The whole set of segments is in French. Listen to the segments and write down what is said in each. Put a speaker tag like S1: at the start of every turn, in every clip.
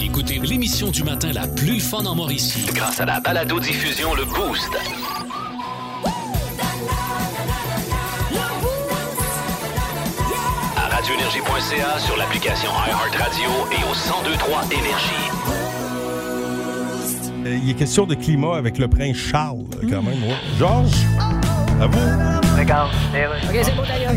S1: Écoutez l'émission du matin la plus fun en Mauricie. Grâce à la balado-diffusion Le Boost. À radioénergie.ca, sur l'application iHeartRadio et au 1023 Énergie.
S2: Euh, Il est question de climat avec le prince Charles, quand même. ouais. Georges, à vous.
S3: Regarde,
S4: OK, c'est bon d'ailleurs.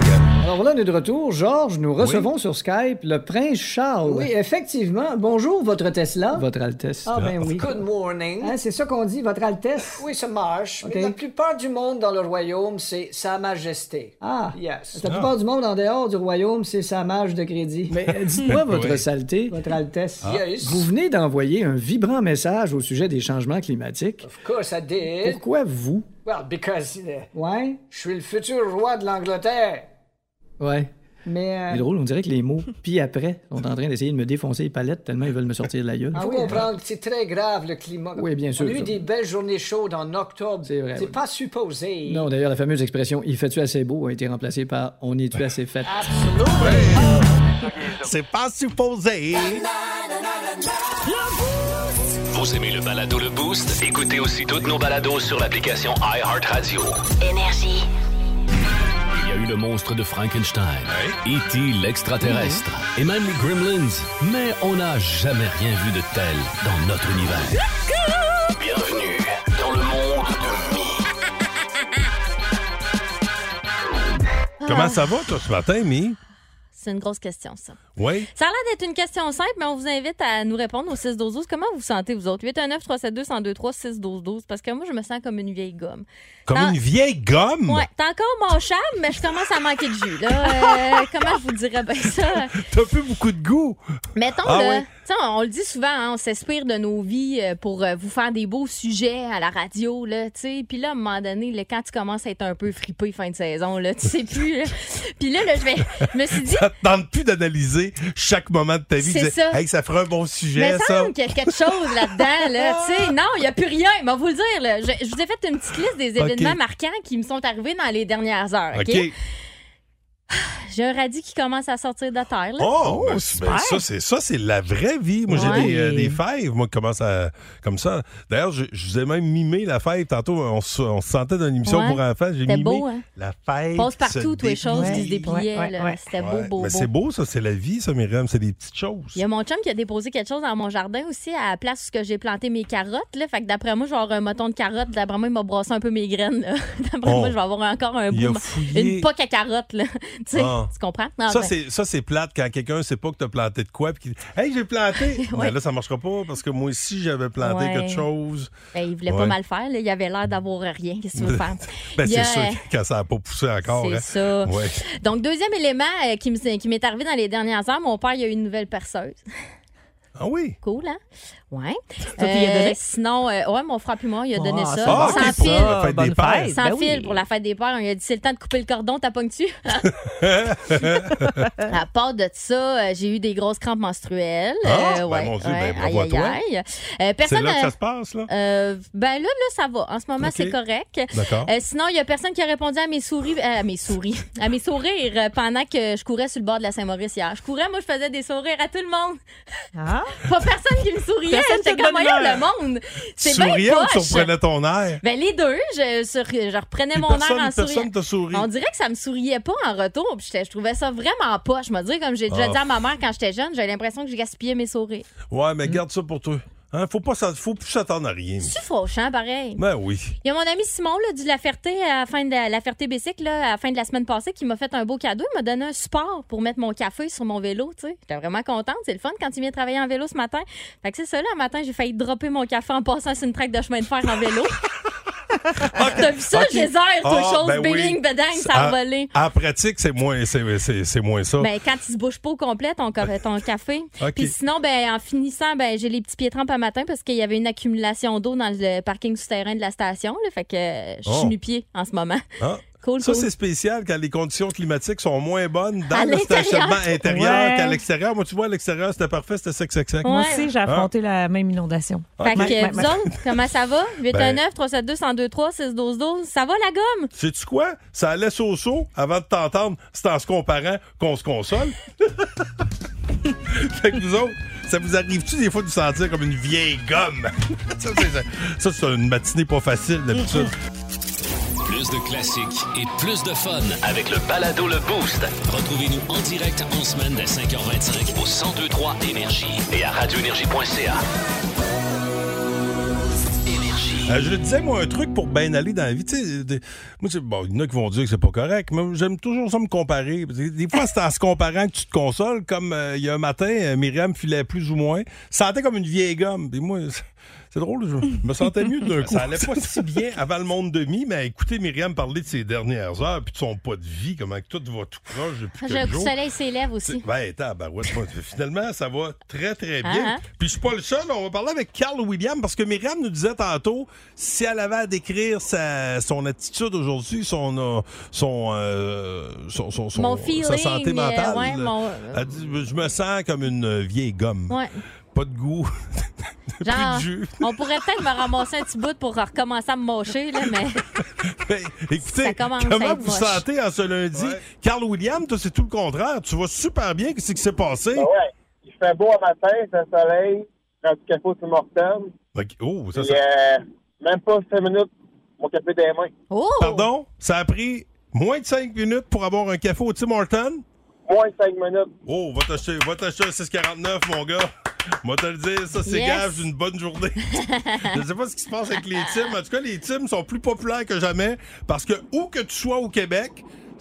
S4: Alors voilà, on est de retour. Georges, nous recevons sur Skype le prince Charles. Oui, effectivement. Bonjour, votre Tesla. Votre Altesse. Ah, ben oui.
S3: Good morning.
S4: Hein, c'est ça qu'on dit, votre Altesse?
S3: Oui, ça marche. Mais la plupart du monde dans le royaume, c'est Sa Majesté.
S4: Ah.
S3: Yes.
S4: La plupart du monde en dehors du royaume, c'est sa mage de crédit. Mais dites-moi, votre
S2: Oui.
S4: saleté, votre Altesse.
S3: Yes.
S4: Vous venez d'envoyer un vibrant message au sujet des changements climatiques.
S3: Of course I did.
S4: Pourquoi vous?
S3: Well, because uh,
S4: Ouais?
S3: je suis le futur roi de l'Angleterre.
S4: Ouais.
S3: Mais euh,
S4: C'est drôle, on dirait que les mots puis après sont en train d'essayer de me défoncer les palettes tellement ils veulent me sortir de la gueule.
S3: il faut comprendre que c'est très grave le climat.
S4: Oui, bien sûr,
S3: On a eu
S4: ça.
S3: des belles journées chaudes en octobre.
S4: C'est vrai,
S3: C'est
S4: oui.
S3: pas supposé.
S4: Non, d'ailleurs, la fameuse expression « il fait-tu assez beau » a été remplacée par « on est-tu assez fait
S2: C'est pas supposé.
S1: Vous aimez le balado Le Boost? Écoutez aussi toutes nos balados sur l'application iHeartRadio.
S5: Énergie.
S1: Il y a eu le monstre de Frankenstein, E.T. l'extraterrestre, et même les Gremlins, mais on n'a jamais rien vu de tel dans notre univers. Bienvenue dans le monde de Mi.
S2: Comment ça va, toi, ce matin, Mi?
S6: C'est une grosse question, ça.
S2: Oui.
S6: Ça a l'air d'être une question simple, mais on vous invite à nous répondre au 6 12 12 Comment vous sentez, vous autres? 819 372 1023 6 12 12 Parce que moi, je me sens comme une vieille gomme.
S2: Comme une vieille gomme.
S6: Ouais, t'es encore mon chum, mais je commence à manquer de jus. Là. Euh, comment je vous dirais bien ça?
S2: T'as plus beaucoup de goût.
S6: Mettons,
S2: Ah
S6: là, on, le dit souvent, hein, on s'inspire de nos vies euh, pour euh, vous faire des beaux sujets à la radio, là, tu sais. Puis là, à un moment donné, là, quand tu commences à être un peu fripé fin de saison, là, tu sais plus. là. Puis là, là, je me suis dit,
S2: Ça te tente plus d'analyser chaque moment de ta vie.
S6: C'est ça.
S2: Hey, ça ferait un bon
S6: Mais
S2: sujet,
S6: il
S2: ça.
S6: semble qu'il y a quelque chose là-dedans, là. non, il n'y a plus rien. Mais on va vous le dire, là. Je, je vous ai fait une petite liste des
S2: OK.
S6: Événements marquants qui me sont arrivés dans les dernières heures. OK?
S2: OK.
S6: J'ai un radis qui commence à sortir de terre, là.
S2: Oh, ben, c'est- ben, ça, c'est ça, c'est la vraie vie. Moi,
S6: Ouais.
S2: j'ai des, euh, des fèves, moi, qui commencent à. Comme ça. D'ailleurs, je, je vous ai même mimé la fève. Tantôt, on, se- on se sentait dans une émission
S6: Ouais.
S2: pour enfants. J'ai
S6: C'était
S2: mimé
S6: beau, hein?
S2: la fève.
S6: Passe
S2: se
S6: partout, tous les choses qui se dépliaient,
S7: Ouais,
S6: là.
S7: ouais,
S6: C'était
S2: Ouais,
S6: beau, beau,
S2: mais
S6: beau.
S2: c'est beau, ça, c'est la vie, ça, Myriam. C'est des petites choses.
S6: Il y a mon chum qui a déposé quelque chose dans mon jardin aussi, à la place où j'ai planté mes carottes. Là. Fait que d'après moi, je vais avoir un moton de carottes. D'après moi, il m'a brassé un peu mes graines. là. D'après
S2: Oh.
S6: moi, je vais avoir encore un bout. Une poque à carottes. Là.
S2: Ah.
S6: tu comprends? Non,
S2: Ça,
S6: ben,
S2: c'est, ça, c'est plate quand quelqu'un sait pas que tu as planté de quoi. Puis qu'il dit Hey, j'ai planté. Mais là, ça marchera pas parce que moi aussi, j'avais planté
S6: Ouais.
S2: quelque chose.
S6: ben, il voulait
S2: Ouais.
S6: pas mal faire. Là. Il avait l'air d'avoir rien. Qu'est-ce que tu veux faire?
S2: Ben, c'est
S6: a-
S2: sûr que quand ça n'a pas poussé encore.
S6: C'est
S2: hein.
S6: ça. Donc, deuxième élément euh, qui m'est arrivé dans les dernières heures, mon père, il a eu une nouvelle perceuse.
S2: Ah oui?
S6: Cool, hein? Ouais.
S7: donné?
S6: Sinon, euh, ouais, mon frère puis moi, il a donné ça. Sans fil.
S2: pour la fête
S7: bonne
S2: des pères.
S7: fête.
S6: Sans
S7: Ben
S6: fil
S7: oui.
S6: pour la fête des pères. Il a dit c'est le temps de couper le cordon, t'as pognes-tu? à part de ça, euh, j'ai eu des grosses crampes menstruelles.
S2: Ah,
S6: Euh,
S2: ben,
S6: ouais,
S2: mon Dieu,
S6: ouais,
S2: ben,
S6: aïe, aïe, aïe. Euh,
S2: C'est
S6: personne.
S2: là que
S6: euh,
S2: ça se passe, là?
S6: euh, ben là, là, ça va. En ce moment, c'est correct.
S2: D'accord.
S6: Euh, sinon, il y a personne qui a répondu à mes souris, euh, à mes souris, à mes sourires euh, pendant que je courais sur le bord de la Saint-Maurice hier. Je courais, moi, je faisais des sourires à tout le monde.
S7: Ah?
S6: Pas personne qui me souriait.
S7: Personne
S6: J'étais
S7: te
S6: comme, voyons le monde.
S2: Tu
S6: C'est bien
S2: souriais ou tu reprenais ton air?
S6: Ben, les deux, je, sur- je reprenais
S2: Puis
S6: mon
S2: personne,
S6: air en souriant.
S2: personne t'a souri.
S6: On dirait que ça me souriait pas en retour. Puis je trouvais ça vraiment poche. Je me dis, comme j'ai déjà
S2: Ah.
S6: dit à ma mère quand j'étais jeune, j'avais l'impression que je gaspillais mes sourires.
S2: Ouais, mais garde ça pour toi. Hein, faut pas faut plus s'attendre à rien.
S6: C'est fauchant, pareil?
S2: Ben oui.
S6: Il y a mon ami Simon là, du La Ferté à la fin de la, la Ferté Bicycle là, à la fin de la semaine passée qui m'a fait un beau cadeau. Il m'a donné un support pour mettre mon café sur mon vélo. tu sais. J'étais vraiment contente. C'est le fun quand il vient travailler en vélo ce matin. Fait que c'est ça, là, un matin, j'ai failli dropper mon café en passant sur une traque de chemin de fer en vélo. T'as vu ça,
S2: Ok.
S6: Geyser, toi,
S2: Ah,
S6: chose,
S2: ben oui.
S6: béling, bedang, ça a
S2: En-
S6: volé.
S2: En pratique, c'est moins, c'est, c'est- c'est moins ça.
S6: Ben, quand il se bouge pas au complet, ton, ca- ton café.
S2: Ok.
S6: Puis sinon, ben, en finissant, ben, j'ai les petits pieds trempes à matin parce qu'il y avait une accumulation d'eau dans le parking souterrain de la station. Là, fait que euh, je suis
S2: Oh.
S6: nu-pied en ce moment.
S2: Ah.
S6: Cool,
S2: Ça,
S6: cool.
S2: c'est spécial quand les conditions climatiques sont moins bonnes dans
S6: À
S2: le stationnement intérieur
S7: Ouais.
S2: qu'à l'extérieur. Moi, tu vois, à l'extérieur, c'était parfait, c'était sec, sec, sec.
S7: Moi
S6: Ouais.
S7: aussi, j'ai affronté la même inondation.
S6: Fait que, euh, vous autres, comment ça va? 819
S2: Ben-
S6: 372 1023 6 12 12 Ça va la gomme?
S2: Sais-tu quoi? Ça allait au avant de t'entendre. C'est en se comparant qu'on se console. fait que vous autres, ça vous arrive-tu des fois de vous sentir comme une vieille gomme? ça, c'est, ça, c'est une matinée pas facile d'habitude.
S1: Plus de classiques et plus de fun avec le balado Le Boost. Retrouvez-nous en direct en semaine dès 5h25 au 1023 Énergie et à radioénergie.ca. Énergie.
S2: Euh, je le disais, moi, un truc pour bien aller dans la vie. Tu sais, des- moi, c'est- bon, il y en a qui vont dire que c'est pas correct, mais j'aime toujours ça me comparer. Des des fois, c'est en se comparant que tu te consoles. Comme euh, il y a un matin, euh, Myriam filait plus ou moins. Sentait comme une vieille gomme. Puis moi, c'est- drôle, je me sentais mieux d'un coup. Ça allait pas si bien avant le monde demi, mais écoutez Myriam parler de ses dernières heures, puis de son pas de vie, comment que tout va tout proche depuis
S6: J'ai un
S2: quelques
S6: coup de
S2: jours.
S6: soleil s'élève aussi.
S2: Ben, tabarouette, moi, finalement, ça va très, très bien.
S6: Ah, ah.
S2: Puis je suis pas le seul. On va parler avec Carl William parce que Myriam nous disait tantôt si elle avait à décrire sa, son attitude aujourd'hui, son, euh, son, euh, son, son, son-
S6: Mon
S2: sa santé
S6: euh,
S2: mentale.
S6: ouais, mon-
S2: Elle dit, je me sens comme une vieille gomme.
S6: Ouais.
S2: Pas de goût.
S6: Genre,
S2: Plus de jus.
S6: on pourrait peut-être me ramasser un petit bout pour recommencer à me mocher, là, mais
S2: Ben, écoutez,
S6: Ça commence à
S2: comment vous
S6: moche.
S2: sentez en ce lundi? Carl William, toi, c'est tout le contraire. Tu vas super bien. Qu'est-ce qui s'est passé?
S5: Ben ouais, il fait beau un matin, c'est le soleil, je prends du café au Tim Hortons,
S2: Ok. Oh, ça, ça-
S5: euh, même pas cinq minutes, mon café des mains.
S6: oh!
S2: Pardon? Ça a pris moins de 5 minutes pour avoir un café au Tim Hortons?
S5: Moins de cinq minutes.
S2: Oh, va t'acheter, va t'acheter un 649, mon gars. Moi, te le dire, ça, c'est
S6: Yes.
S2: gage d'une bonne journée. Je sais pas ce qui se passe avec les teams. En tout cas, les teams sont plus populaires que jamais parce que où que tu sois au Québec,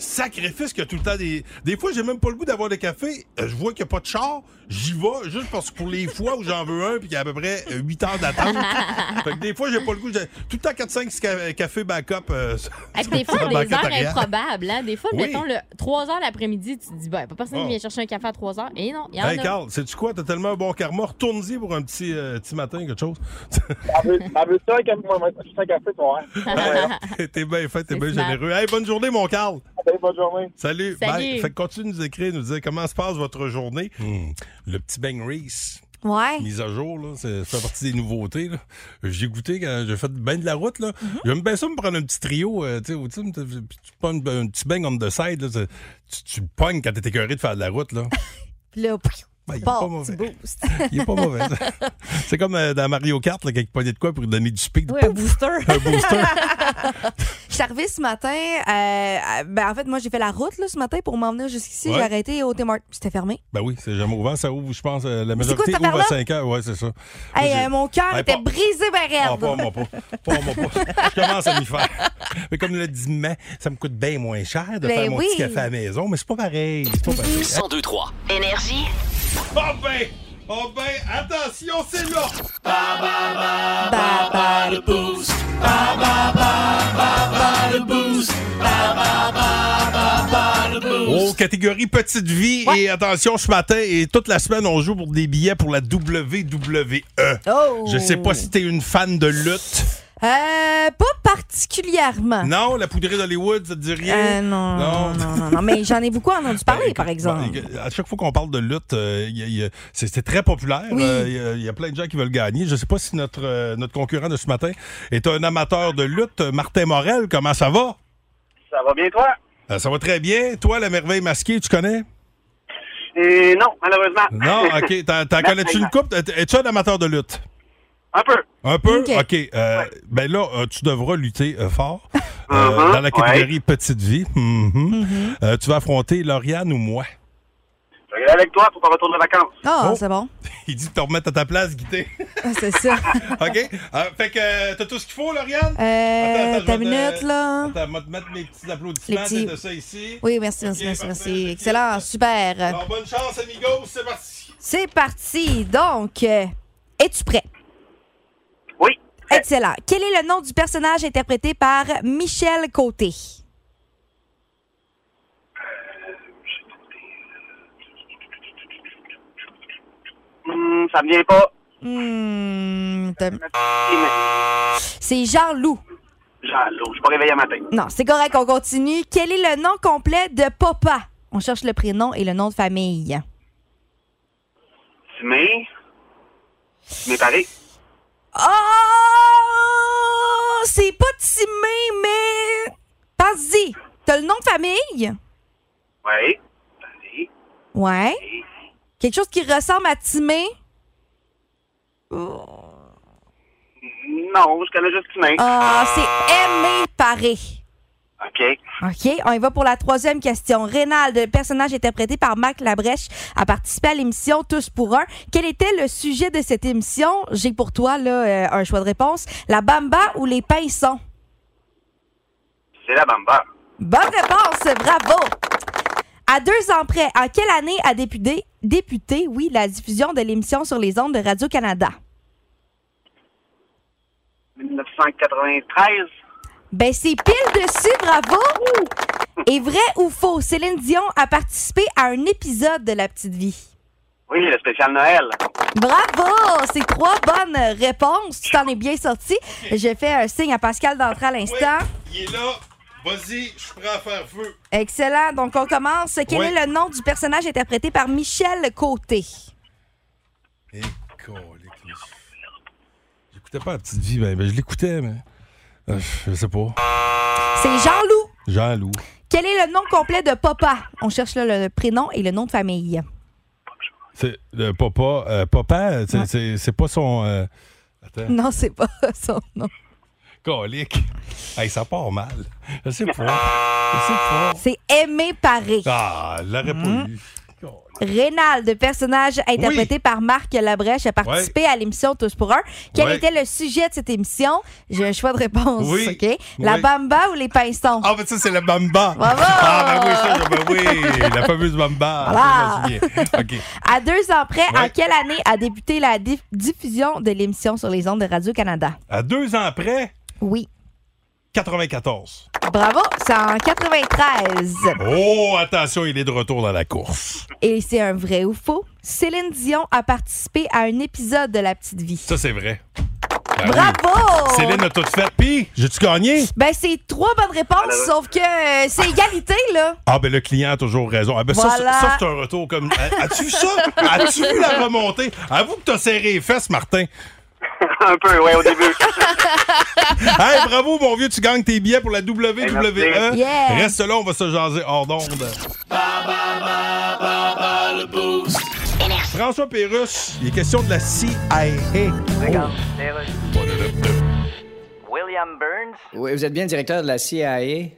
S2: sacrifice qu'il y a tout le temps des. Des fois, j'ai même pas le goût d'avoir des cafés. Euh, Je vois qu'il n'y a pas de char. J'y vais juste parce que pour les fois où j'en veux un puis qu'il y a à peu près 8 heures d'attente. fait que des fois, j'ai pas le goût. J'ai tout le temps 4-5 ca- cafés backup. euh,
S6: Avec des fois,
S2: banquette
S6: heures improbables. Hein? Des fois,
S2: Oui.
S6: mettons, le 3 heures l'après-midi, tu te dis, ben, pas personne
S2: Oh.
S6: qui vient chercher un café à 3 heures. Et non, il y en
S2: Hey,
S6: a.
S2: Carl, sais-tu quoi? T'as tellement un bon karma. Retourne-y pour un petit, euh, petit matin, quelque chose.
S5: Elle veut, ça, un café, café, toi. Hein?
S2: t'es bien fait, t'es bien généreux. Hey, bonne journée, mon Carl.
S5: Allez, bonne journée.
S2: Salut.
S6: Salut.
S2: Bye. Fait que continue de nous écrire, nous dire comment se passe votre journée. Hmm. Le petit Bang Reese.
S8: Ouais.
S2: Mise à jour, là, c'est- ça fait partie des nouveautés. là. J'ai goûté quand j'ai fait bien de la route. là.
S8: Mm-hmm.
S2: J'aime bien ça me prendre un petit trio. euh, tu sais, tu tu prends un, petit bang on the side. là, tu, tu pognes quand t'es écœuré de faire de la route. Là.
S8: Puis là, pfiou,
S2: Ben, il est pas mauvais. Il est pas mauvais. c'est comme euh, dans Mario Kart, là, pognait de quoi pour lui donner du speed.
S7: Oui, un booster.
S2: Un booster.
S8: Je suis arrivée ce matin. euh, ben, en fait, moi, j'ai fait la route là, ce matin pour m'en venir jusqu'ici.
S2: Ouais.
S8: J'ai arrêté au Hortons. C'était fermé.
S2: Ben oui, c'est jamais ouvert. Ça ouvre, je pense, euh, la
S8: quoi
S2: majorité
S8: cette
S2: ouvre à
S8: affaire-là?
S2: 5 heures. Ouais, c'est ça.
S8: Hey,
S2: Moi, j'ai-
S8: euh, mon cœur
S2: Hey,
S8: était
S2: pas-
S8: brisé, ben
S2: Ah,
S8: raide.
S2: pas moi pas. Pas moi pas. Je commence à m'y faire. Mais comme le dit mais ça me coûte bien moins cher de
S8: Ben
S2: faire mon
S8: oui.
S2: petit café à la maison, mais c'est pas pareil. C'est pas pareil.
S1: 1023.
S9: Énergie.
S2: Oh ben! Oh ben! Attention, c'est là! Oh, catégorie petite vie. Et attention, ce matin et toute la semaine, on joue pour des billets pour la WWE.
S8: Oh.
S2: Je sais pas si t'es une fan de lutte.
S8: Euh, pas particulièrement.
S2: Non, la poudrée d'Hollywood, ça te dit rien?
S8: Euh, non, non, non, non, non, mais j'en ai beaucoup entendu parler,
S2: Ben,
S8: par exemple.
S2: à chaque fois qu'on parle de lutte, euh, il il c'est très populaire.
S8: Oui.
S2: Euh, Il y a- il y, a plein de gens qui veulent gagner. Je ne sais pas si notre, euh, notre concurrent de ce matin est un amateur de lutte. Martin Morel, comment ça va?
S5: Ça va bien, toi?
S2: Euh, ça va très bien. Toi, la merveille masquée, tu connais?
S5: Et non, malheureusement.
S2: Non, OK. T'en t'en connais-tu une coupe? Es-tu un amateur de lutte?
S5: Un peu.
S2: Un peu?
S8: OK.
S2: Euh, Ben là, euh, tu devras lutter euh, fort euh,
S5: Mhm,
S2: dans la catégorie petite vie. Mhm.
S8: Mm-hmm.
S2: Euh, tu vas affronter Lauriane ou moi?
S5: Je vais aller avec toi pour ton retour de vacances.
S8: Ah,
S2: Oh.
S8: c'est bon.
S2: Il dit de te remettre à ta place, Guité.
S8: Ah, C'est ça.
S2: OK? Euh, fait que t'as tout ce qu'il faut, Lauriane?
S8: Euh,
S2: Attends,
S8: ta
S2: te-
S8: minute, là.
S2: Attends, je vais te mettre mes petits applaudissements.
S8: Les petits.
S2: T'as ça ici.
S8: Oui, merci, merci,
S2: Ok,
S8: merci, merci. Excellent, super.
S2: Alors, bonne chance, amigos. C'est parti.
S8: C'est parti. Donc, es-tu prêt?
S5: Oui.
S8: Excellent. Quel est le nom du personnage interprété par Michel Côté?
S9: Hum, ça me vient pas.
S8: Hmm, t'as- c'est Jean-Loup.
S9: Jean-Loup, je suis pas réveillé matin.
S8: Non, c'est correct, on continue. Quel est le nom complet de Papa? On cherche le prénom et le nom de famille.
S9: Timé. Timé Paris.
S8: Oh! C'est pas Timé, mais. Pense-y. T'as le nom de famille?
S9: Oui.
S8: Ouais. Quelque chose qui ressemble à Timé?
S9: Non, je connais juste Timé.
S8: Ah, c'est Aimé Paré.
S9: OK?
S8: OK, on y va pour la troisième question. Rénal, le personnage interprété par Marc Labrèche, a participé à l'émission Tous pour un. Quel était le sujet de cette émission? J'ai pour toi là, euh, un choix de réponse. La bamba ou les pinsons?
S9: C'est la bamba.
S8: Bonne réponse, bravo! À deux ans près, en quelle année a débuté, débuté oui, la diffusion de l'émission sur les ondes de Radio-Canada?
S9: 1993.
S8: Ben, c'est pile dessus, bravo! Et vrai ou faux, Céline Dion a participé à un épisode de La Petite Vie.
S9: Oui, le spécial Noël.
S8: Bravo! C'est trois bonnes réponses. Tu t'en es bien sorti. J'ai fait un signe à Pascal d'entrer à l'instant.
S2: Il est là. Vas-y, je suis prêt à faire feu.
S8: Excellent. Donc, on commence. Quel
S2: Oui.
S8: est le nom du personnage interprété par Michel Côté?
S2: Colique, les- J'écoutais pas la petite vie, ben, ben, je l'écoutais, mais. Euh, je sais pas.
S8: C'est Jean-Loup.
S2: Jean-Loup.
S8: Quel est le nom complet de Papa? On cherche là, le prénom et le nom de famille.
S2: C'est le papa. euh, papa, c'est- c'est c'est pas son. euh, Attends.
S8: Non, c'est pas son nom.
S2: Colique. Hey, ça part mal. Je sais pas. Je sais pas.
S8: C'est Aimé Paré.
S2: Ah, je l'aurais pas eu.
S8: Rénal, de personnage interprété par Marc Labrèche, a participé à l'émission Tous pour un. Quel
S2: Ouais.
S8: était le sujet de cette émission? J'ai un choix de réponse.
S2: Oui.
S8: La
S2: Oui.
S8: bamba ou les pinsons?
S2: Ah, ben ça, c'est la bamba.
S8: Bravo!
S2: Ah, ben oui, ça, ben oui. La fameuse bamba.
S8: Voilà.
S2: Je.
S8: À deux ans près, en quelle année a débuté la diff- diffusion de l'émission sur les ondes de Radio-Canada?
S2: À deux ans après,
S8: Oui.
S2: 94.
S8: Bravo, c'est en 93.
S2: Oh, attention, il est de retour dans la course.
S8: Et c'est un vrai ou faux? Céline Dion a participé à un épisode de La Petite Vie.
S2: Ça, c'est vrai. Ben oui.
S8: Bravo!
S2: Céline a tout fait. Puis, j'ai-tu gagné?
S8: Ben, c'est trois bonnes réponses, sauf que euh, c'est égalité, là.
S2: Ah, ben le client a toujours raison. Ah, ben ça,
S8: Voilà.
S2: ça, ça, c'est un retour comme. As-tu vu ça? As-tu vu la remontée? Avoue que t'as serré les fesses, Martin.
S9: Un peu, ouais, au début.
S2: Hey, bravo, mon vieux, tu gagnes tes billets pour la WWE.
S9: merci.
S8: Yeah.
S2: Reste là, on va se jaser hors d'onde. François Pérusse, il est question de la CIA.
S10: William Burns.
S4: Oui, vous êtes bien directeur de la CIA.
S10: Yes.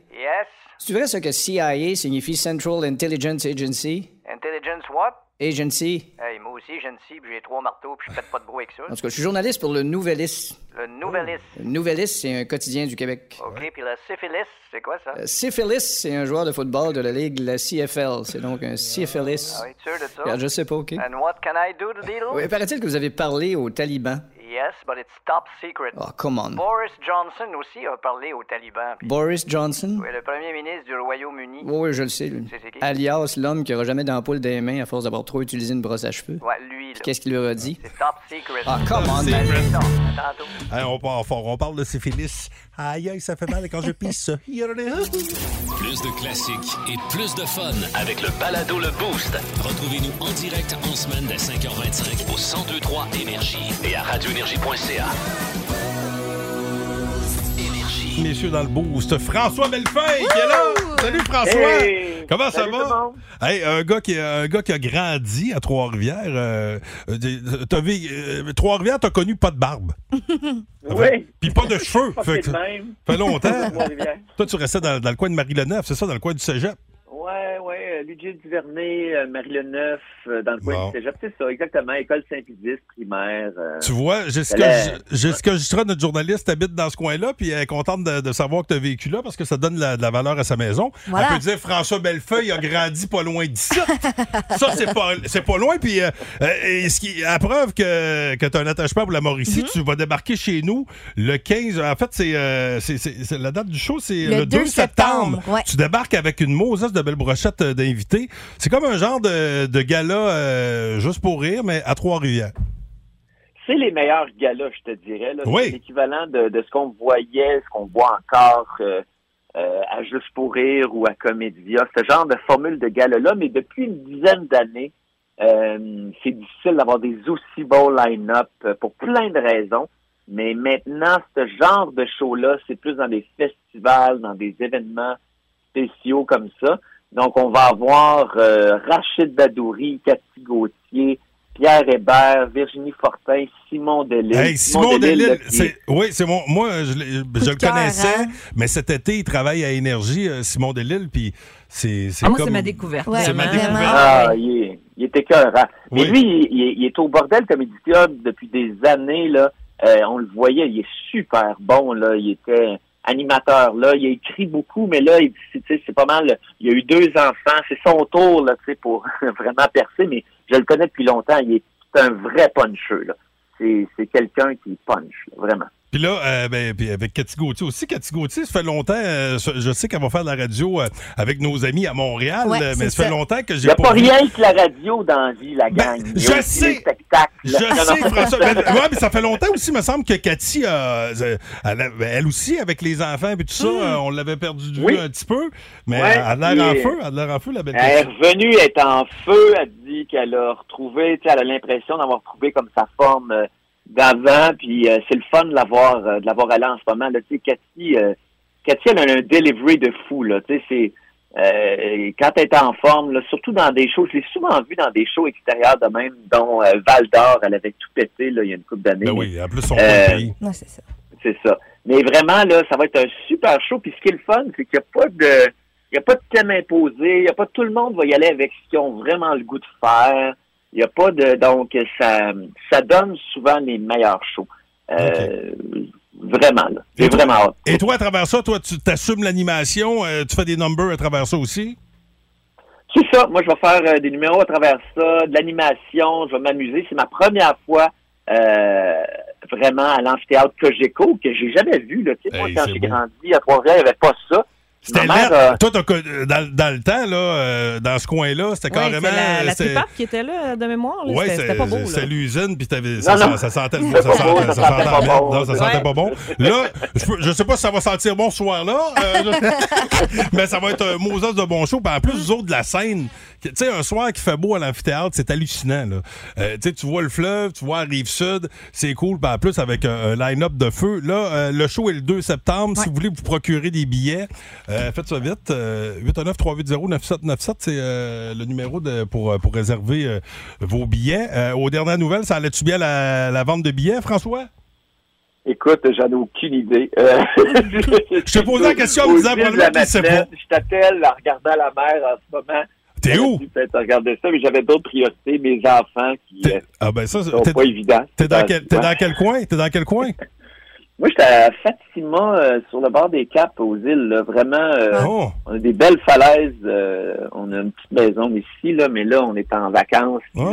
S4: C'est vrai ça que CIA signifie Central Intelligence Agency?
S10: Intelligence what?
S4: Agency.
S10: Hey, moi aussi, j'ai une scie, puis j'ai trois marteaux, puis je fais pas de bruit avec ça.
S4: En tout cas, je suis journaliste pour le Nouvelliste.
S10: Le Nouvelliste.
S4: Le Nouvelliste, c'est un quotidien du Québec.
S10: OK, puis le syphilis, c'est quoi ça?
S4: Euh, Syphilis, c'est un joueur de football de la ligue, la CFL. C'est donc un syphilis.
S10: Ah oui, sûr de ça?
S4: Regarde, je sais pas, OK?
S10: And what can I do to deal?
S4: Oui, paraît-il que vous avez parlé aux talibans.
S10: Yes, but it's top secret.
S4: Oh, come on.
S10: Boris Johnson aussi a parlé aux talibans.
S4: Boris Johnson?
S10: Oui, le premier ministre du Royaume-Uni.
S4: Oui, oui, je le sais, lui.
S10: C'est- c'est qui?
S4: Alias, l'homme qui aura jamais d'ampoule des mains à force d'avoir trop utilisé une brosse à cheveux.
S10: Ouais, lui, là.
S4: Puis Qu'est-ce qu'il leur a dit?
S10: C'est top secret.
S4: Ah, come on, man.
S2: Hey, on part fort, on parle de syphilis. Aïe, aïe, ça fait mal quand je pisse.
S1: Plus de classiques et plus de fun avec le balado Le Boost. Retrouvez-nous en direct en semaine dès 5h25 au 1023 Énergie et à radioénergie.ca.
S2: Messieurs dans le boost, François Bellefeuille qui est là. Salut François.
S5: Hey!
S2: Comment ça va? Hey, un gars qui un gars qui a grandi à Trois-Rivières. euh, euh, euh, Trois-Rivières, t'as connu pas de barbe.
S5: Oui.
S2: Puis pas de cheveux.
S5: Pas
S2: Fait longtemps. Toi, tu restais dans, dans le coin de Marie-Leneuve, c'est ça, dans le coin du cégep?
S11: Luigi Duvernay, euh, Marie-Le-Neuf, euh, dans le coin
S2: Bon.
S11: du cégep. C'est ça, exactement. École Saint-Pédis, primaire. euh,
S2: Tu vois, Jessica, Jessica Justra, notre journaliste, habite dans ce coin-là, puis elle est contente de, de savoir que tu as vécu là parce que ça donne la- de la valeur à sa maison.
S8: Voilà.
S2: Elle peut dire François Bellefeuille a grandi pas loin d'ici. ça, c'est pas, c'est pas loin. Puis, euh, et ce qui, à preuve que, que tu as un attachement pour la Mauricie,
S8: Mm-hmm.
S2: tu vas débarquer chez nous le 15. En fait, c'est, euh, c'est, c'est- c'est- la date du show, c'est
S8: Le
S2: le, 2
S8: 2
S2: septembre.
S8: septembre, ouais.
S2: Tu débarques avec une Moses de belle brochette euh, C'est comme un genre de, de gala euh, juste pour rire, mais à Trois-Rivières.
S11: C'est les meilleurs galas, je te dirais.
S2: Oui.
S11: C'est l'équivalent de, de ce qu'on voyait, ce qu'on voit encore euh, euh, à Juste pour rire ou à Comédia. Ce genre de formule de gala-là, mais depuis une dizaine d'années, c'est difficile d'avoir des aussi beaux line-up pour plein de raisons. Mais maintenant, ce genre de show-là, c'est plus dans des festivals, dans des événements spéciaux comme ça. Donc, on va avoir euh, Rachid Badouri, Cathy Gauthier, Pierre Hébert, Virginie Fortin, Simon Delille.
S2: Hey, Simon
S11: Delille,
S2: c'est, oui, c'est mon, moi, je, le
S8: cœur,
S2: connaissais,
S8: hein?
S2: mais cet été, il travaille à Énergie, euh, Simon Delille, puis c'est, c'est
S7: Ah, moi,
S2: comme...
S7: c'est ma découverte.
S8: Ouais,
S2: C'est ma découverte.
S11: Ah, il est, il est écœurant. Mais
S2: Oui.
S11: lui, il, il est- il est au bordel Comedy Club depuis des années. Là. Euh, on le voyait, il est super bon. Là. Il était animateur. Là. Il a écrit beaucoup, mais là, c'est, pas mal. Il a eu deux enfants. C'est son tour là, tu sais, pour vraiment percer, mais je le connais depuis longtemps. Il est un vrai puncheux. Là. C'est, c'est quelqu'un qui punch, vraiment.
S2: Puis là, euh, ben, puis avec Cathy Gauthier aussi. Cathy Gauthier, ça fait longtemps, euh, je sais qu'elle va faire de la radio euh, avec nos amis à Montréal,
S8: Ouais,
S2: mais ça fait longtemps que
S11: Il
S2: j'ai
S11: n'y a pas
S2: vu-
S11: rien que la radio dans la vie, la
S2: Ben,
S11: gang. Il
S2: je sais. Je sais. François. mais, ouais, mais ça fait longtemps aussi, me semble, que Cathy, euh, elle, a- ben, elle aussi, avec les enfants et tout ça, euh, on l'avait perdu de vue
S11: Oui.
S2: un petit peu. Mais
S11: Ouais,
S2: elle a l'air en feu, elle a l'air en feu, la belle
S11: Elle est revenue, elle est en feu. Elle dit qu'elle a retrouvé, tu sais, elle a l'impression d'avoir retrouvé comme sa forme euh, d'avant. Puis euh, c'est le fun de l'avoir, euh, de l'avoir allé en ce moment. Là, tu sais, Cathy, euh, Cathy, elle a un delivery de fou. Là, tu sais, c'est euh, quand elle est en forme, là, surtout dans des shows. Je l'ai souvent vu dans des shows extérieurs de même, dont euh, Val d'Or, elle avait tout pété là, il y a une couple d'années.
S2: Ben oui, en plus, son
S11: Euh,
S2: pays.
S8: Ouais, c'est ça.
S11: C'est ça. Mais vraiment, là, ça va être un super show. Puis ce qui est le fun, c'est qu'il n'y a pas de. Il n'y a pas de thème imposé. Il n'y a pas tout le monde va y aller avec ce qu'ils ont vraiment le goût de faire. Il n'y a pas de. Donc, ça, ça donne souvent les meilleurs shows. Euh, Vraiment, là.
S2: Toi-
S11: vraiment hâte.
S2: Et toi, à travers ça, toi, tu t'assumes l'animation, euh, tu fais des numbers à travers ça aussi?
S11: C'est ça. Moi, je vais faire euh, des numéros à travers ça, de l'animation. Je vais m'amuser. C'est ma première fois vraiment à l'amphithéâtre Cogeco que j'ai jamais vu. Là. Moi, quand j'ai grandi à Trois-Rivières, il n'y avait pas ça.
S2: C'était là.
S11: euh,
S2: Toi, dans, dans le temps, là, euh, dans ce coin-là, c'était
S7: Ouais,
S2: carrément.
S7: c'est la, la tripape qui était là de mémoire. là.
S2: Ouais,
S7: C'était- pas beau. Là.
S2: l'usine, puis ça, ça- sentait le ça
S11: pas
S2: sentait-
S11: beau,
S2: ça
S11: pas bon.
S2: Non, ça sentait pas bon. Là, je sais pas si ça va sentir bon ce soir-là, euh, mais ça va être un Moses de bon show. Puis en plus, vous autres de la scène, tu sais, un soir qui fait beau à l'amphithéâtre, c'est hallucinant. Là. Euh, tu sais, tu vois le fleuve, tu vois la rive sud, c'est cool. Puis en plus, avec un, un line-up de feu. Là, euh, le show est le 2 septembre. Si vous voulez vous procurer des billets, euh, faites ça vite. Euh, 819-380-9797, c'est euh, le numéro de, pour, pour réserver euh, vos billets. Euh, aux dernières nouvelles, ça allait-tu bien la, la vente de billets, François?
S11: Écoute, j'en ai aucune idée. Euh,
S2: Je te posais la question en me disant
S11: Je t'appelle en regardant la mer en ce moment.
S2: T'es où?
S11: Peut-être regarder ça, mais j'avais d'autres priorités, mes enfants qui euh,
S2: Ah ben ça,
S11: sont pas évidents.
S2: t'es dans, quel, t'es dans quel coin? T'es dans quel coin?
S11: Moi, j'étais à Fatima, euh, sur le bord des Caps, aux îles. là. Vraiment, euh,
S2: Oh!
S11: on a des belles falaises. euh, on a une petite maison ici, là, mais là, on est en vacances.
S2: Ah.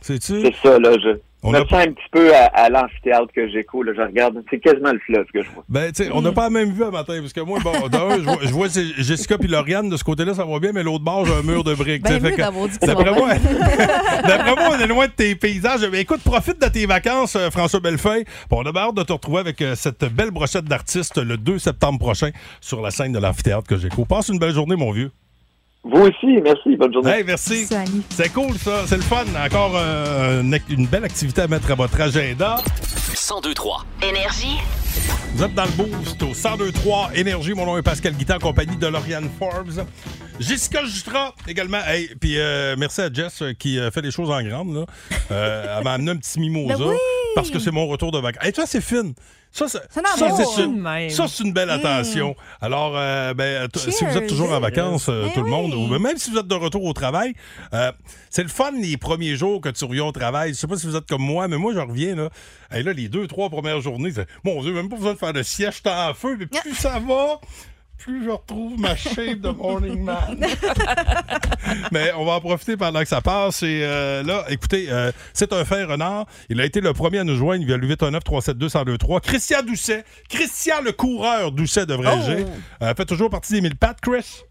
S11: c'est ça, là. Je
S2: On
S11: me
S2: a-
S11: sens un petit peu à, à l'amphithéâtre que j'écoute. Là, je regarde. C'est quasiment le fleuve que je vois.
S2: Ben, tu sais, on n'a pas la même vue à matin, parce que moi, bon, d'un, je vois, je vois Jessica puis Lauriane, de ce côté-là, ça va bien, mais l'autre bord, j'ai un mur de briques.
S8: Ben mieux
S2: que- D'après moi,
S8: bien.
S2: d'après moi, on est loin de tes paysages. Mais écoute, profite de tes vacances, euh, François Bellefeuille. Bon, on a bien hâte de te retrouver avec euh, cette belle brochette d'artistes le 2 septembre prochain sur la scène de l'amphithéâtre que j'écoute. Passe une belle journée, mon vieux.
S11: Vous aussi, merci. Bonne journée.
S2: Hey, merci.
S8: Salut.
S2: C'est cool, ça. C'est le fun. Encore euh, une, une belle activité à mettre à votre agenda.
S1: 1023.
S12: Énergie.
S2: Vous êtes dans le boost au 1023 Énergie. Mon nom est Pascal Guitin en compagnie de Lauriane Forbes. Jessica Jutra également. Hey, puis euh, merci à Jess euh, qui euh, fait les choses en grande. Là. Euh, elle m'a amené un petit mimosa.
S8: Ben oui!
S2: Parce que c'est mon retour de vacances. Et tu vois, c'est fine. Ça, ça, c'est une, belle attention. Alors, euh, ben, si vous êtes toujours en vacances, euh,
S8: Ben
S2: tout le monde,
S8: oui.
S2: ou même si vous êtes de retour au travail, euh, c'est le fun les premiers jours que tu reviens au travail. Je sais pas si vous êtes comme moi, mais moi, je reviens, là. Et là, les deux, trois premières journées, c'est- mon Dieu, même pas besoin de faire de siège, en feu, mais plus ça va, plus je retrouve ma shape de morning man. Mais on va en profiter pendant que ça passe. Et euh, là, écoutez, euh, c'est un fin renard. Il a été le premier à nous joindre via le 819 372 1023 Christian Doucet. Christian, le coureur Doucet, devrais-je.
S8: Oh.
S2: Euh, fait toujours partie des 1000 pattes, Chris?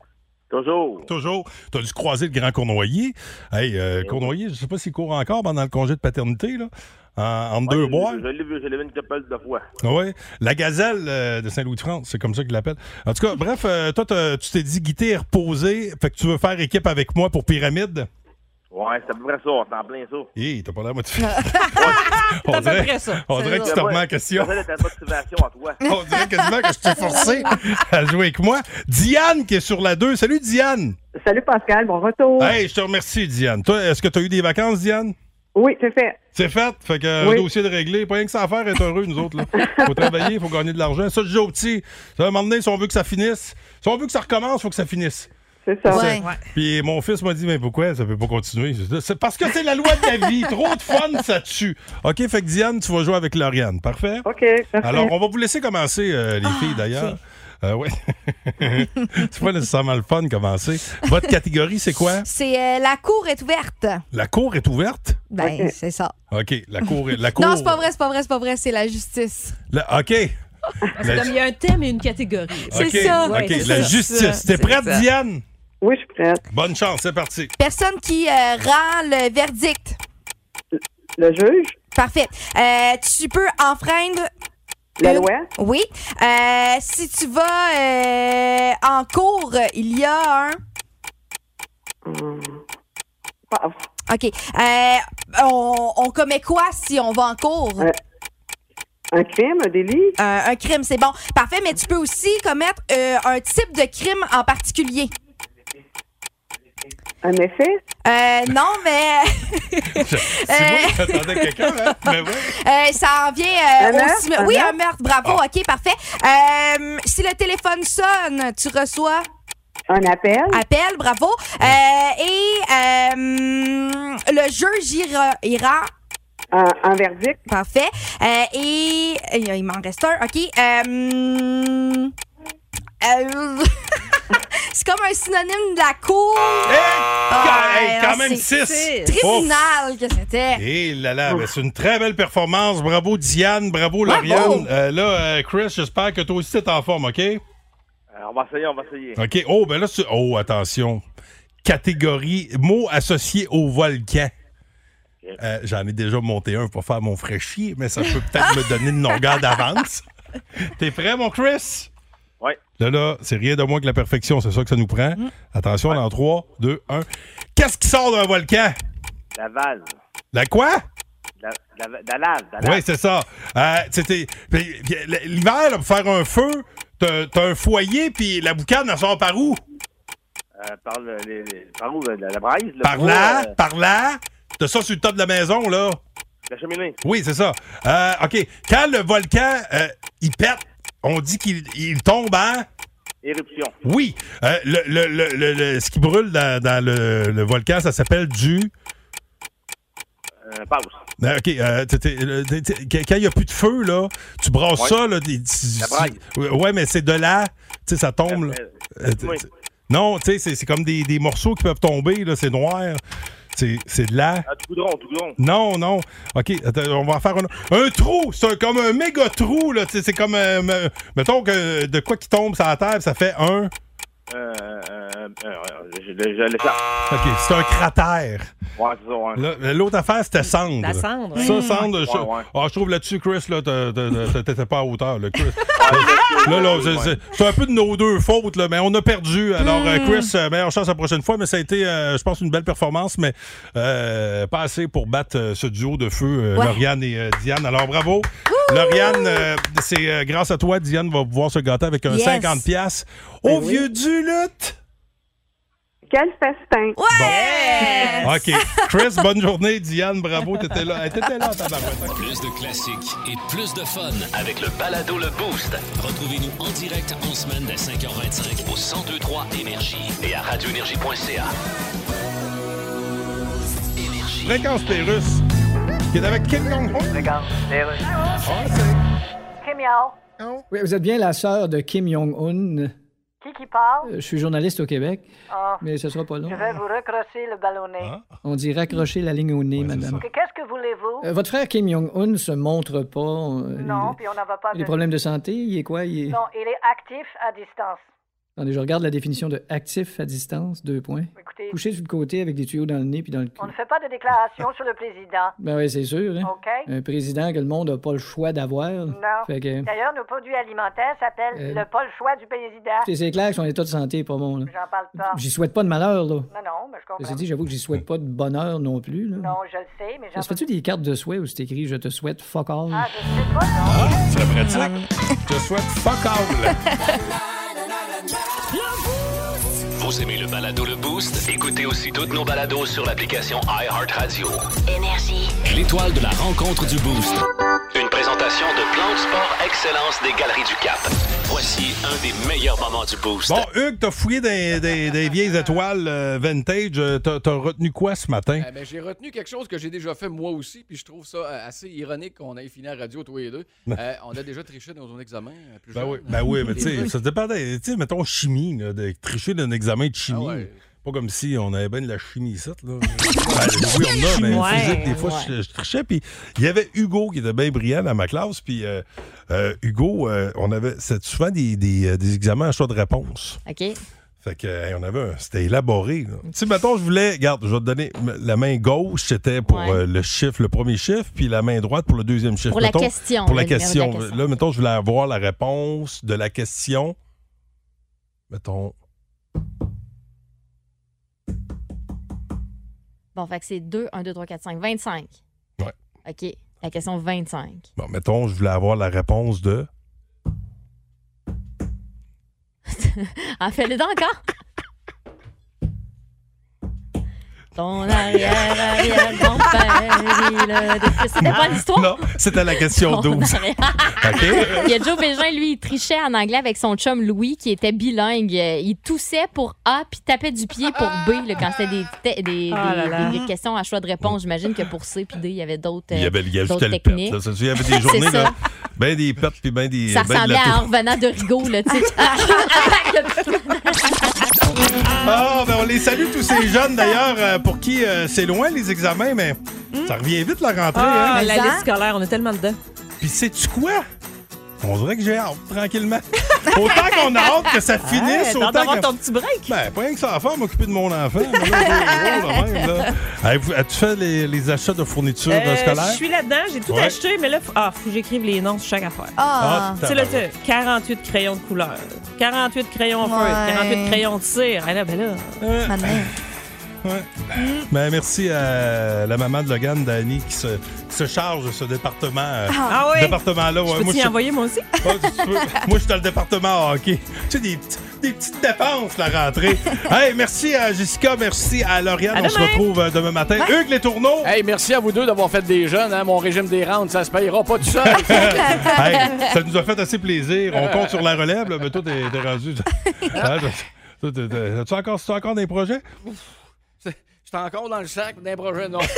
S9: Toujours.
S2: Toujours. Tu as dû croiser le grand Cournoyer. Hey, euh, Cournoyer, je sais pas s'il court encore pendant le congé de paternité, là. En, entre deux
S9: Ouais,
S2: bois.
S9: Je, je l'ai vu, je l'ai vu une couple de fois.
S2: Oui, la gazelle euh, de Saint-Louis-de-France, c'est comme ça qu'il l'appelle. En tout cas, bref, euh, toi, tu t'es dit guider et reposer, fait que tu veux faire équipe avec moi pour Pyramide?
S9: Ouais, c'est à peu près ça, c'est en plein ça.
S2: Hé, t'as pas l'air motivé.
S7: C'est à peu près ça.
S2: on dirait que tu te remets en question.
S9: Motivation à toi.
S2: On dirait quasiment que je t'ai forcé à jouer avec moi. Diane qui est sur la 2. Salut, Diane.
S12: Salut Pascal, bon retour.
S2: Hey, je te remercie, Diane. Toi, est-ce que tu as eu des vacances, Diane?
S12: Oui, c'est fait.
S2: C'est fait? Fait que
S12: Oui.
S2: un dossier de réglé. Pas rien que ça à faire, être heureux, nous autres. Là. Faut travailler, faut gagner de l'argent. Ça, je dis aux petits. Ça, à un moment donné, si on veut que ça finisse, si on veut que ça recommence, faut que ça finisse.
S12: C'est ça.
S8: Ouais.
S2: Puis mon fils m'a dit, mais pourquoi? Ça peut pas continuer? C'est parce que c'est la loi de la vie. Trop de fun, ça tue. OK, fait que Diane, tu vas jouer avec Lauriane. Parfait?
S12: OK, parfait.
S2: Alors, on va vous laisser commencer, euh, les filles, d'ailleurs. Euh, ouais. c'est pas nécessairement le fun commencer. Votre catégorie, c'est quoi?
S8: C'est euh, la cour est ouverte.
S2: La cour est ouverte?
S8: Ben, c'est ça.
S2: OK, la cour est... La cour...
S8: Non, c'est pas vrai, c'est pas vrai, c'est pas vrai, c'est la justice.
S2: La- OK.
S7: C'est
S2: La-
S7: comme il y a un thème et une catégorie.
S8: C'est ça.
S2: OK,
S7: Ouais,
S2: la
S7: ça.
S2: justice. T'es prête,
S7: ça.
S2: Diane?
S12: Oui, je suis prête.
S2: Bonne chance, c'est parti.
S8: Personne qui euh, rend le verdict.
S12: Le juge,
S8: Parfait. Euh, tu peux enfreindre.
S12: La loi,
S8: Oui. Euh, si tu vas euh, en cours, il y a un.
S12: pas-
S8: OK. Euh, on, on commet quoi si on va en cours?
S12: Un crime, un délit,
S8: un crime, c'est bon. Parfait, mais tu peux aussi commettre un type de crime en particulier.
S12: Un effet,
S8: Euh, non, mais
S2: C'est moi qui attendais quelqu'un, hein? Mais ouais.
S8: euh, ça en vient euh,
S12: Un
S8: aussi. Oui, un meurtre? Bravo. OK, parfait. Euh, si le téléphone sonne, tu reçois?
S12: Un appel,
S8: appel. Bravo. Euh, et euh, le juge ira, ira
S12: un, un verdict,
S8: Parfait. Euh, et euh, il m'en reste un. OK. Euh, c'est comme un synonyme de la cour.
S2: Hey, hey, quand même
S8: c'est-
S2: 6.
S8: Tribunal que c'était.
S2: Et là là, ben, c'est une très belle performance. Bravo Diane, bravo Lauriane. Euh, là, euh, Chris, j'espère que toi aussi t'es en forme, OK?
S9: Euh, on va essayer, on va essayer.
S2: OK. Oh, ben là, c'est- oh, attention. Catégorie, mot associé au volcan. Euh, J'en ai déjà monté un pour faire mon fraîchier, mais ça peut peut-être me donner une longueur d'avance. T'es prêt, mon Chris? Là, là, c'est rien de moins que la perfection, c'est ça que ça nous prend. Attention, dans 3, 2, 1. Qu'est-ce qui sort d'un volcan?
S9: La vase.
S2: La quoi?
S9: La, la, la lave, la lave.
S2: Oui, c'est ça. Euh, L'hiver, là, pour faire un feu, t'as un foyer, puis la boucane, elle sort par où?
S9: Euh, par, le, les- les- par où? La, la braise? Le
S2: Par
S9: bois,
S2: là,
S9: euh,
S2: par là. T'as ça sur le top de la maison, là.
S9: la cheminée.
S2: Oui, c'est ça. Euh, OK. Quand le volcan, euh, il pète, on dit qu'il il tombe en...
S9: Éruption.
S2: Oui. Euh, le, le- le- le- ce qui brûle dans, dans le, volcan, ça s'appelle du...
S9: Euh, pause.
S2: Euh, OK. euh, t'es- t'es- t'es- t'es- quand il n'y a plus de feu, là, tu brasses
S9: Ouais.
S2: ça, là.
S9: La.
S2: Ouais, mais c'est de là. Tu sais, ça tombe, là.
S9: Oui.
S2: Non, tu sais, c'est- c'est comme des, des morceaux qui peuvent tomber, là. C'est noir. C'est c'est de là.
S9: Ah, goudron, goudron.
S2: Non, non. OK, attends, on va en faire un, un trou. C'est comme un méga trou, là. C'est comme. euh, me- mettons que de quoi qui tombe sur la terre, ça fait un.
S9: Euh, euh, euh, euh, l'échappe.
S2: OK, c'est un cratère.
S9: Ouais, c'est ça, ouais.
S2: Là, L'autre affaire, c'était cendre.
S7: La cendre, ouais.
S2: Ça, cendre. je,
S9: Ouais, ouais.
S2: Ah, je trouve là-dessus, Chris, là, t'as- t'as- t'as- t'étais pas à hauteur. Là, Chris. là, là, c'est- c'est- c'est un peu de nos deux fautes, là, mais on a perdu. Alors, euh, Chris, euh, meilleure chance la prochaine fois, mais ça a été, euh, je pense, une belle performance, mais euh, pas assez pour battre euh, ce duo de feu, euh,
S8: Ouais.
S2: Lauriane et euh, Diane. Alors, bravo. Lauriane, euh, c'est euh, grâce à toi, Diane va pouvoir se gâter avec un
S8: Yes.
S2: 50$ piastres au
S12: Ben oui.
S2: vieux du lutte.
S12: Quel festin!
S8: Ouais!
S2: OK. Chris, bonne journée. Diane, bravo, t'étais là. Elle T'étais là, tabarouette.
S1: Plus de classiques et plus de fun avec le balado Le Boost. Retrouvez-nous en direct en semaine dès 5h25 au 1023 Énergie et à radioénergie.ca.
S2: Fréquence Pérusse, qui est avec Kim Jong-un.
S10: Fréquence Pérusse.
S2: Ah, c'est...
S10: Kim Yao.
S4: Oui, vous êtes bien la sœur de Kim Jong-un.
S10: Qui qui parle?
S4: Euh, Je suis journaliste au Québec,
S10: Ah,
S4: mais ce sera pas long.
S10: je vais vous recrosser le ballonnet.
S4: On dit raccrocher la ligne au nez, madame.
S10: Qu'est-ce que voulez-vous?
S4: Euh, votre frère Kim Jong-un se montre pas. euh,
S10: non, puis on n'en va pas
S4: des
S10: de...
S4: problèmes de santé, il est quoi? Il est...
S10: Non, il est actif à distance.
S4: Attendez, je regarde la définition de actif à distance, deux points.
S10: Écoutez,
S4: Couché sur le côté avec des tuyaux dans le nez puis dans le cul.
S10: on ne fait pas de déclaration sur le président.
S4: Ben oui, c'est sûr. Hein?
S10: OK?
S4: Un président que le monde n'a pas le choix d'avoir.
S10: Non.
S4: Fait que...
S10: D'ailleurs, nos produits alimentaires s'appellent
S4: Euh,
S10: le pas le choix du président.
S4: C'est- C'est clair que son état de santé est pas bon. Là.
S10: J'en parle pas.
S4: J'y souhaite pas de malheur, là.
S10: Non, non, mais je comprends.
S4: Ceci dit, j'avoue que j'y souhaite pas de bonheur non plus. Là.
S10: Non, je le sais, mais j'en
S4: Ça se fait-tu des cartes de souhait où c'est écrit « Je te souhaite fuck all
S10: Ah, je sais pas, non.
S2: C'est pratique. Je te souhaite fuck all.
S1: Vous aimez le balado Le Boost? Écoutez aussi toutes nos balados sur l'application iHeartRadio.
S13: Énergie.
S1: L'étoile de la rencontre du Boost. Une présentation de Plan de Sport Excellence des Galeries du Cap. Voici un des meilleurs moments du Boost.
S2: Bon, Hugues, t'as fouillé des, des- des vieilles étoiles euh, vintage. Euh, T'as t'as retenu quoi ce matin?
S14: Eh ben, j'ai retenu quelque chose que j'ai déjà fait moi aussi, puis je trouve ça euh, assez ironique qu'on ait fini à la radio tous les deux. Euh, on a déjà triché dans un examen plus
S2: Ben
S14: jeune.
S2: oui, ben oui, mais tu sais, ça dépendait. Tu sais, mettons chimie, là, de tricher d'un examen de chimie.
S14: Ah ouais.
S2: Pas comme si on avait bien de la chimie ici. Là. Ben, oui, on a, mais
S14: Ouais,
S2: physique, des fois,
S14: ouais.
S2: je, je trichais. Puis il y avait Hugo qui était bien brillant dans ma classe. Puis euh, euh, Hugo, euh, on avait c'était souvent des, des, des examens à choix de réponse.
S6: OK.
S2: Fait que, hey, on avait un- C'était élaboré. là. Tu sais, mettons, je voulais. Regarde, je vais te donner. La main gauche, c'était pour
S6: Ouais.
S2: euh, le chiffre, le premier chiffre, puis la main droite pour le deuxième chiffre.
S6: Pour la question,
S2: Pour la
S6: de la
S2: question.
S6: question.
S2: Là, mettons, je voulais avoir la réponse de la question. Mettons.
S6: Bon, fait que c'est 2, 1, 2, 3, 4, 5, 25.
S2: Ouais.
S6: OK. La question 25.
S2: Bon, mettons, je voulais avoir la réponse de?
S6: En fait, le encore. Ton arrière-arrière-grand-père, C'était pas l'histoire?
S2: Non, c'était la question
S6: Ton
S2: 12.
S6: arrière-
S2: OK?
S6: Il y a Joe Bégin, lui, il trichait en anglais avec son chum Louis, qui était bilingue. Il toussait pour A, puis tapait du pied pour B, là, quand c'était des, des,
S7: Ah
S6: des- questions à choix de réponse. J'imagine que pour C puis D, il y avait d'autres
S2: Il y avait, il y avait
S6: techniques.
S2: Il y avait des journées, là, ben des pètes, puis ben des.
S6: Ça
S2: ben
S6: ressemblait
S2: la
S6: à en revenant de Rigaud, là, tu sais.
S2: Ah, ben on les salue tous ces jeunes d'ailleurs euh, pour qui euh, c'est loin les examens, mais ça revient vite la rentrée.
S7: Ah,
S2: hein?
S7: la liste scolaire, on est tellement dedans.
S2: Puis sais-tu quoi? On dirait que j'ai hâte, tranquillement. autant qu'on a hâte que ça finisse,
S7: hâte
S2: autant que...
S7: ton petit break.
S2: Ben, pas rien que ça à faire, m'occuper de mon enfant. c'est As-tu fait les, les achats de fournitures euh,
S7: Euh,
S2: scolaires?
S7: Je suis là-dedans, j'ai tout
S2: Ouais.
S7: acheté, mais là, faut, ah, faut que j'écrive les noms sur chaque affaire.
S2: Ah.
S7: tu sais, là,
S2: tabarouette.
S7: tu 48 crayons de couleur, 48 crayons
S8: Ouais.
S7: feutre, 48 crayons de cire. Ah, là, ben là.
S2: Ouais. Ben, merci à la maman de Logan, Dani, qui se, qui se charge de ce département. euh,
S7: Ah ouais?
S2: département-là.
S7: Je
S2: ouais.
S7: peux
S2: Moi,
S7: t'y
S2: je-
S7: envoyer, moi aussi?
S2: Ouais, tu. Moi, je suis dans le département hockey. Tu sais, des, petites dépenses, la rentrée. hey, merci à Jessica, merci à Lauriane.
S14: À
S2: On se retrouve euh, demain matin. Hugues Les Tourneaux.
S14: Hey, merci à vous deux d'avoir fait des jeunes. hein. Mon régime des rentes, ça se payera pas tout seul.
S2: Hey, ça nous a fait assez plaisir. On compte sur la relève, là, mais toi, t'es t'es rendu. Hein, toi, t'es- t'es- As-tu encore, as-tu encore des projets?
S14: J'étais encore dans le sac d'un projet, non.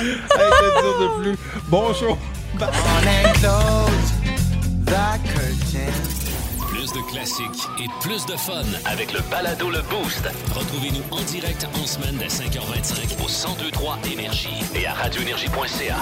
S2: Hey, que dire de plus? Bon show.
S1: Plus de classiques et plus de fun avec le balado Le Boost. Retrouvez-nous en direct en semaine dès 5h25 au 1023 Énergie et à radioénergie.ca.